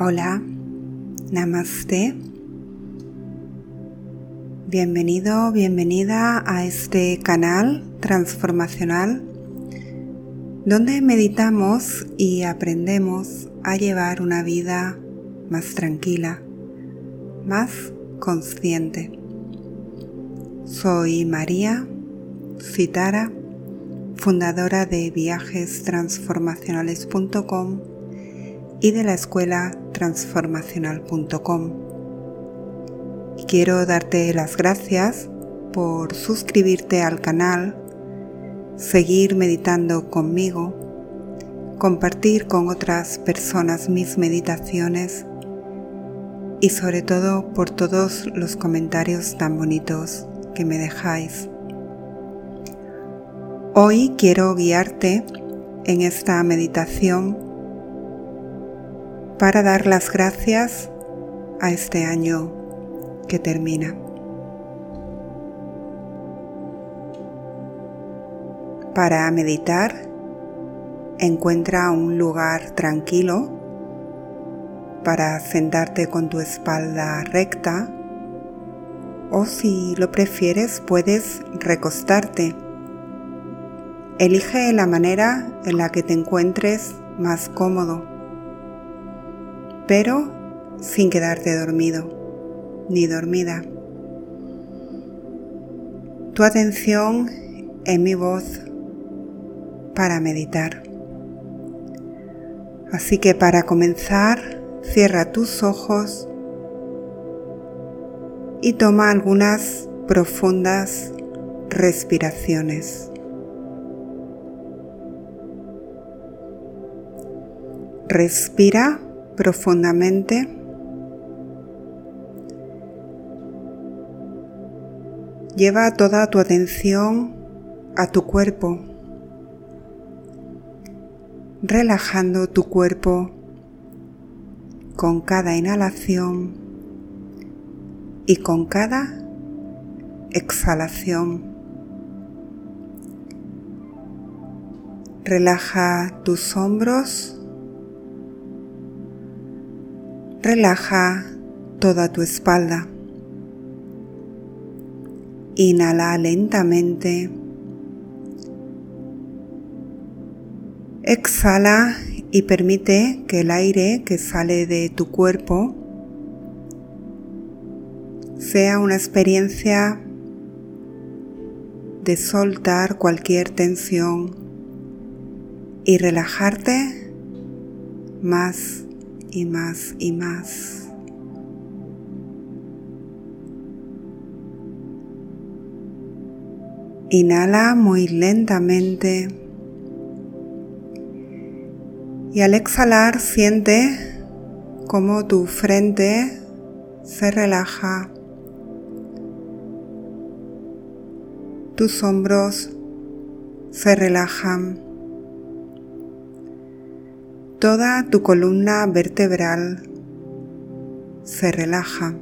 Hola, namaste. Bienvenido, bienvenida a este canal transformacional donde meditamos y aprendemos a llevar una vida más tranquila, más consciente. Soy María Citara, fundadora de viajestransformacionales.com y de la escuela transformacional.com. Quiero darte las gracias por suscribirte al canal, seguir meditando conmigo, compartir con otras personas mis meditaciones y sobre todo por todos los comentarios tan bonitos que me dejáis. Hoy quiero guiarte en esta meditación para dar las gracias a este año que termina. Para meditar, encuentra un lugar tranquilo para sentarte con tu espalda recta o si lo prefieres puedes recostarte. Elige la manera en la que te encuentres más cómodo pero sin quedarte dormido ni dormida. Tu atención en mi voz para meditar. Así que para comenzar, cierra tus ojos y toma algunas profundas respiraciones. Respira profundamente. Lleva toda tu atención a tu cuerpo, relajando tu cuerpo con cada inhalación y con cada exhalación. Relaja tus hombros Relaja toda tu espalda. Inhala lentamente. Exhala y permite que el aire que sale de tu cuerpo sea una experiencia de soltar cualquier tensión y relajarte más y más y más. Inhala muy lentamente y al exhalar siente cómo tu frente se relaja, tus hombros se relajan. Toda tu columna vertebral se relaja.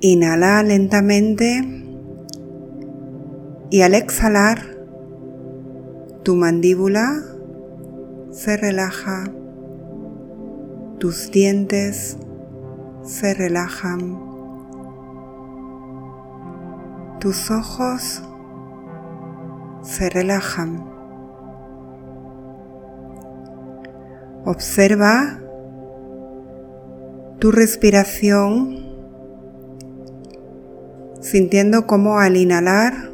Inhala lentamente y al exhalar tu mandíbula se relaja, tus dientes se relajan, tus ojos se relajan. Observa tu respiración sintiendo cómo al inhalar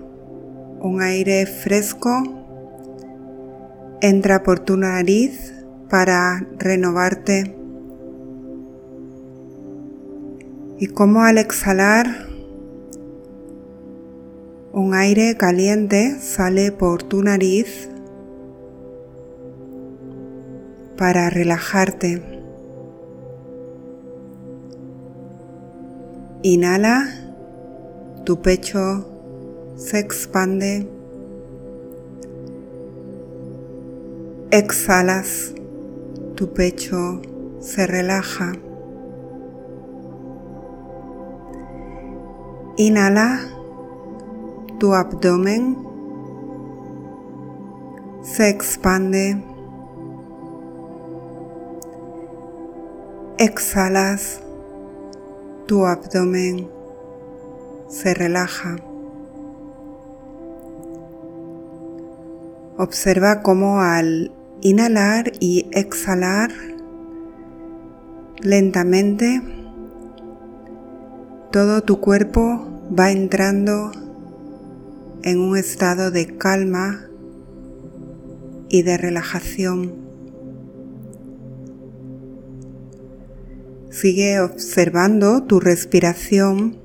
un aire fresco entra por tu nariz para renovarte y cómo al exhalar un aire caliente sale por tu nariz para relajarte. Inhala, tu pecho se expande. Exhalas, tu pecho se relaja. Inhala tu abdomen se expande. Exhalas, tu abdomen se relaja. Observa cómo al inhalar y exhalar lentamente todo tu cuerpo va entrando en un estado de calma y de relajación. Sigue observando tu respiración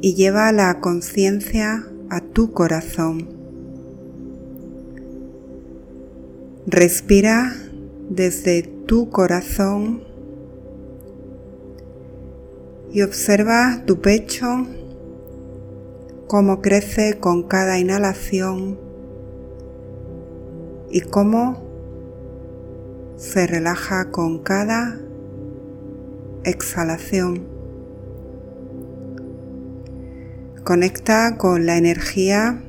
y lleva la conciencia a tu corazón. Respira desde tu corazón y observa tu pecho cómo crece con cada inhalación y cómo se relaja con cada exhalación. Conecta con la energía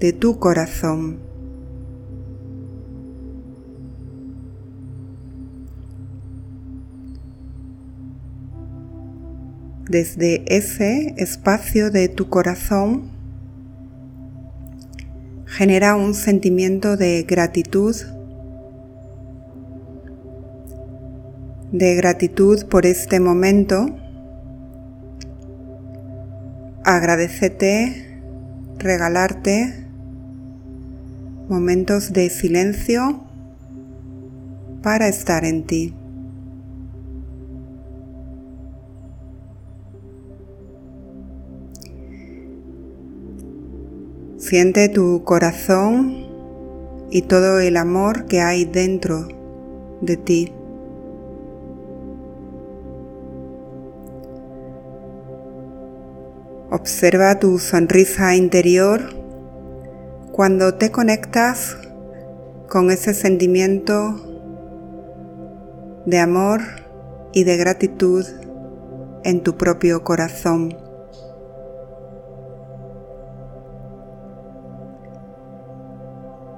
de tu corazón. Desde ese espacio de tu corazón genera un sentimiento de gratitud, de gratitud por este momento. Agradecete, regalarte momentos de silencio para estar en ti. Siente tu corazón y todo el amor que hay dentro de ti. Observa tu sonrisa interior cuando te conectas con ese sentimiento de amor y de gratitud en tu propio corazón.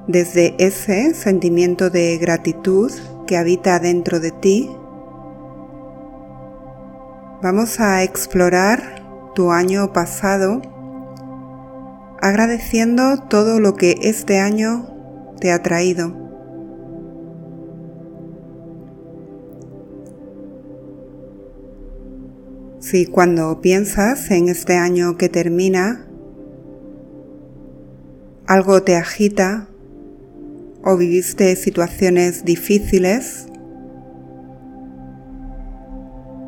Desde ese sentimiento de gratitud que habita dentro de ti, vamos a explorar tu año pasado agradeciendo todo lo que este año te ha traído. Si cuando piensas en este año que termina, algo te agita o viviste situaciones difíciles,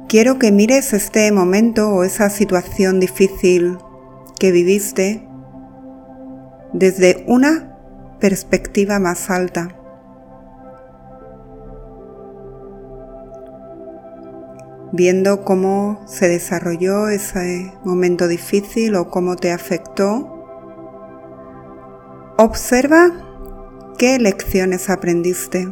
quiero que mires este momento o esa situación difícil que viviste desde una perspectiva más alta. Viendo cómo se desarrolló ese momento difícil o cómo te afectó, observa ¿Qué lecciones aprendiste?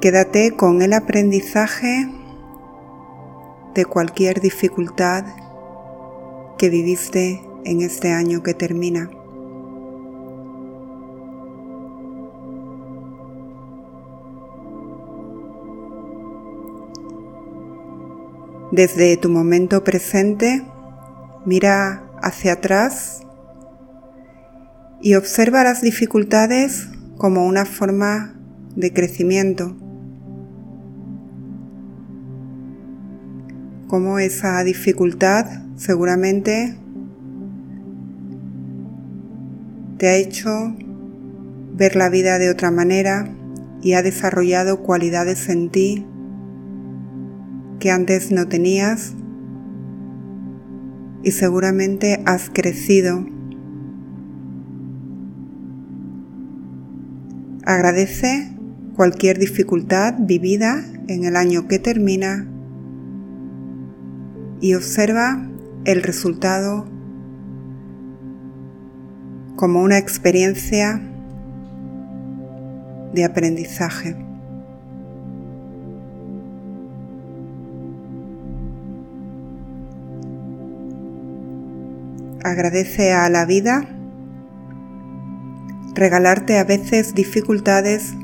Quédate con el aprendizaje de cualquier dificultad que viviste en este año que termina. Desde tu momento presente, mira hacia atrás y observa las dificultades como una forma de crecimiento. Como esa dificultad seguramente te ha hecho ver la vida de otra manera y ha desarrollado cualidades en ti que antes no tenías y seguramente has crecido. Agradece cualquier dificultad vivida en el año que termina y observa el resultado como una experiencia de aprendizaje. Agradece a la vida regalarte a veces dificultades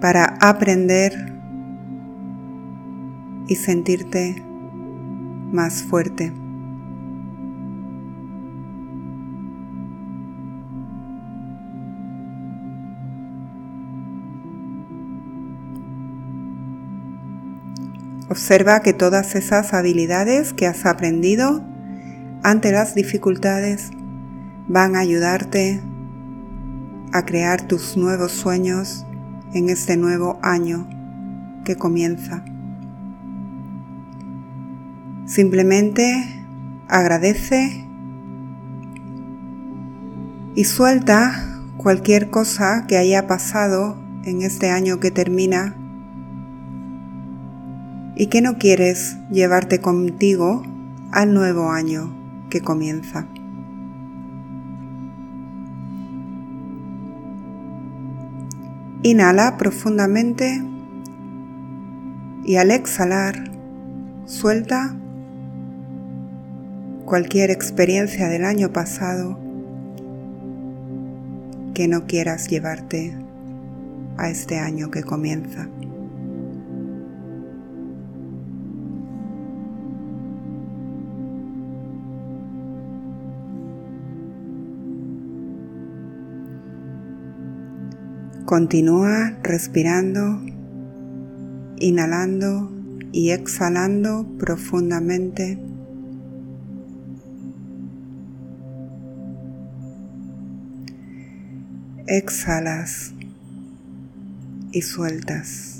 para aprender y sentirte más fuerte. Observa que todas esas habilidades que has aprendido ante las dificultades van a ayudarte a crear tus nuevos sueños en este nuevo año que comienza. Simplemente agradece y suelta cualquier cosa que haya pasado en este año que termina y que no quieres llevarte contigo al nuevo año comienza. Inhala profundamente y al exhalar suelta cualquier experiencia del año pasado que no quieras llevarte a este año que comienza. Continúa respirando, inhalando y exhalando profundamente. Exhalas y sueltas.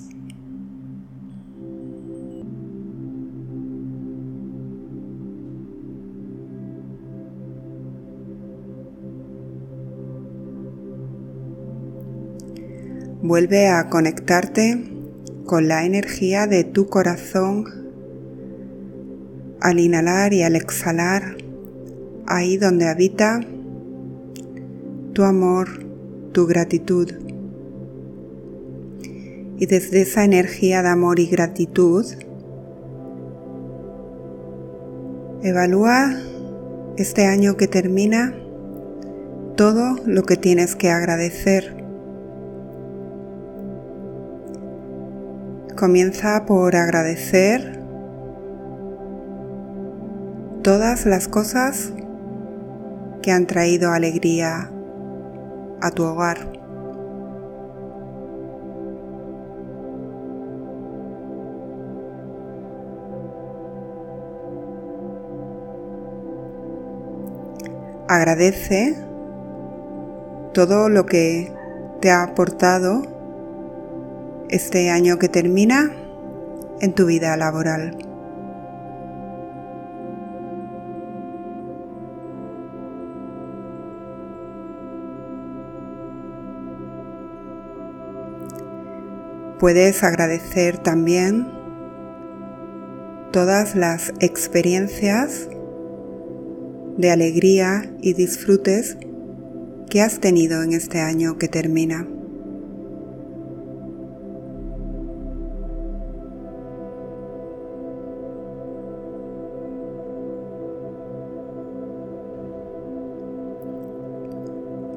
Vuelve a conectarte con la energía de tu corazón al inhalar y al exhalar, ahí donde habita tu amor, tu gratitud. Y desde esa energía de amor y gratitud, evalúa este año que termina todo lo que tienes que agradecer Comienza por agradecer todas las cosas que han traído alegría a tu hogar. Agradece todo lo que te ha aportado este año que termina en tu vida laboral. Puedes agradecer también todas las experiencias de alegría y disfrutes que has tenido en este año que termina.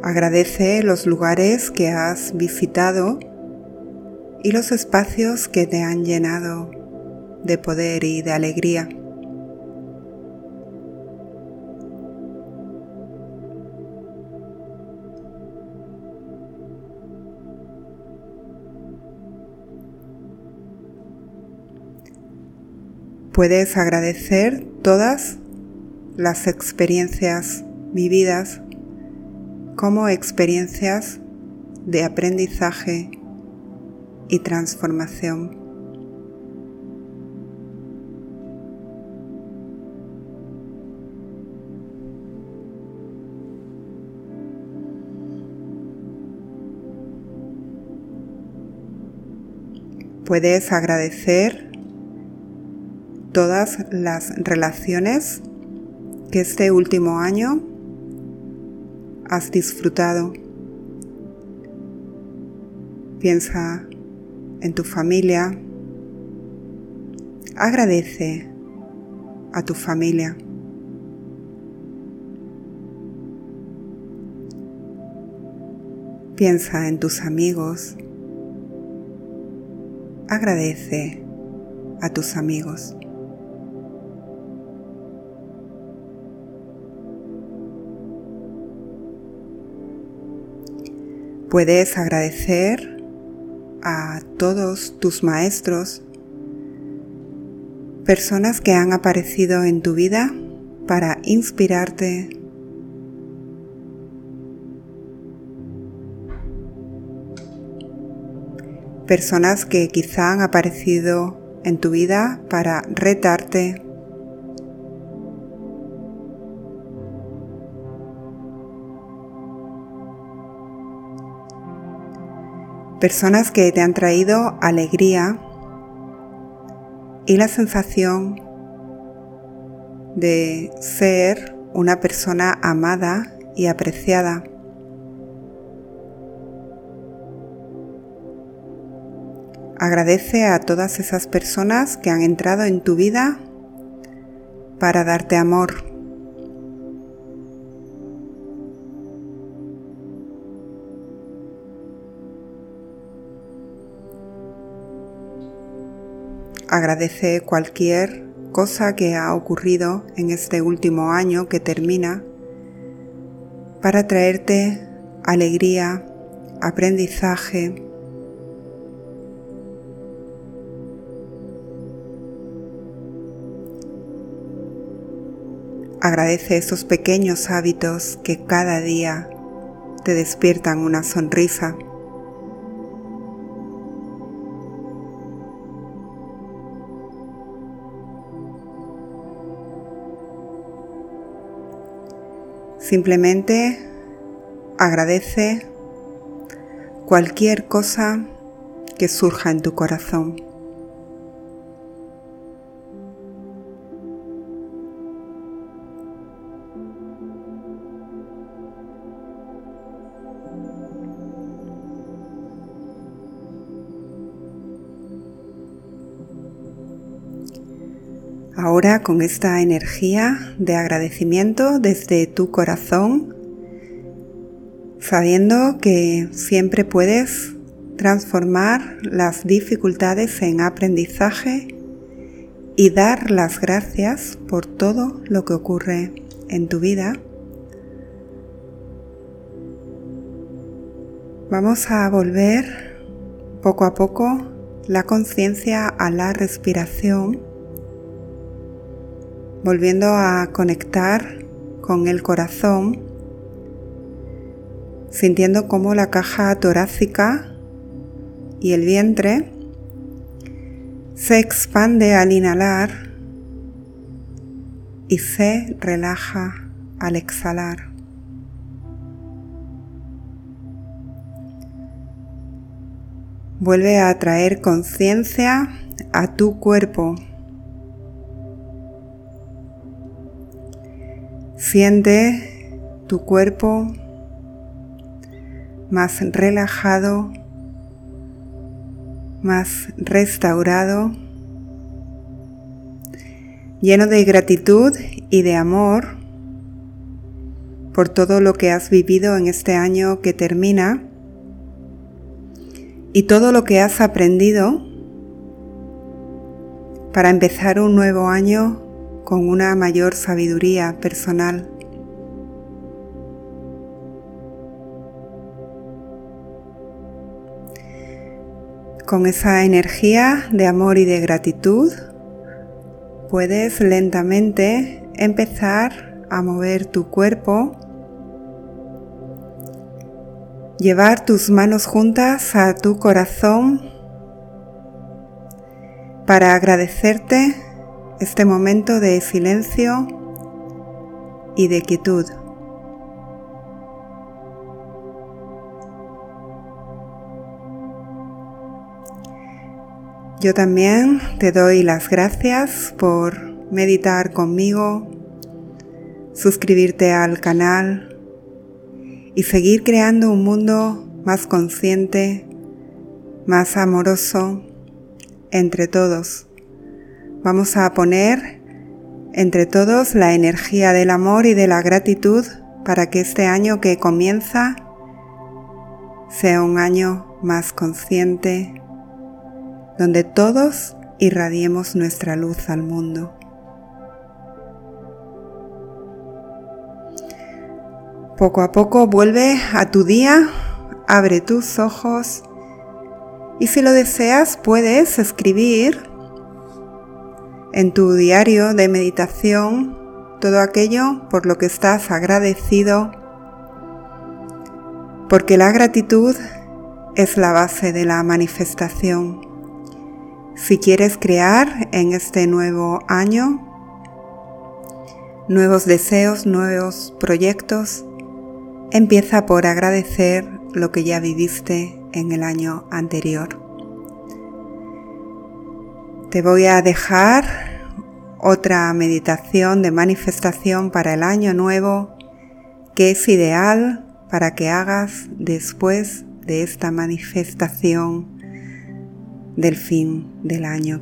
Agradece los lugares que has visitado y los espacios que te han llenado de poder y de alegría. Puedes agradecer todas las experiencias vividas como experiencias de aprendizaje y transformación. Puedes agradecer todas las relaciones que este último año has disfrutado. Piensa en tu familia. Agradece a tu familia. Piensa en tus amigos. Agradece a tus amigos. Puedes agradecer a todos tus maestros, personas que han aparecido en tu vida para inspirarte, personas que quizá han aparecido en tu vida para retarte, personas que te han traído alegría y la sensación de ser una persona amada y apreciada. Agradece a todas esas personas que han entrado en tu vida para darte amor. Agradece cualquier cosa que ha ocurrido en este último año que termina para traerte alegría, aprendizaje, Agradece esos pequeños hábitos que cada día te despiertan una sonrisa. Simplemente agradece cualquier cosa que surja en tu corazón. Ahora con esta energía de agradecimiento desde tu corazón, sabiendo que siempre puedes transformar las dificultades en aprendizaje y dar las gracias por todo lo que ocurre en tu vida. Vamos a volver poco a poco la conciencia a la respiración volviendo a conectar con el corazón, sintiendo cómo la caja torácica y el vientre se expande al inhalar y se relaja al exhalar. Vuelve a traer conciencia a tu cuerpo Siente tu cuerpo más relajado, más restaurado, lleno de gratitud y de amor por todo lo que has vivido en este año que termina y todo lo que has aprendido para empezar un nuevo año con una mayor sabiduría personal. Con esa energía de amor y de gratitud, puedes lentamente empezar a mover tu cuerpo, llevar tus manos juntas a tu corazón para agradecerte este momento de silencio y de quietud. Yo también te doy las gracias por meditar conmigo, suscribirte al canal y seguir creando un mundo más consciente, más amoroso entre todos. Vamos a poner entre todos la energía del amor y de la gratitud para que este año que comienza sea un año más consciente, donde todos irradiemos nuestra luz al mundo. Poco a poco vuelve a tu día, abre tus ojos y si lo deseas puedes escribir en tu diario de meditación todo aquello por lo que estás agradecido, porque la gratitud es la base de la manifestación. Si quieres crear en este nuevo año nuevos deseos, nuevos proyectos, empieza por agradecer lo que ya viviste en el año anterior. Te voy a dejar otra meditación de manifestación para el año nuevo que es ideal para que hagas después de esta manifestación del fin del año.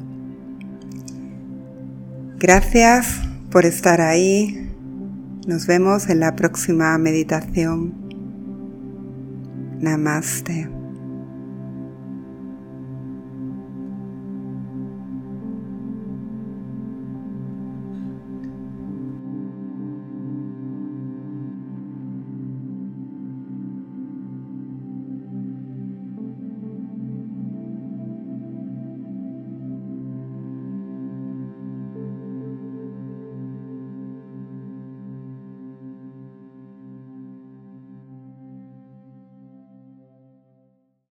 Gracias por estar ahí. Nos vemos en la próxima meditación. Namaste.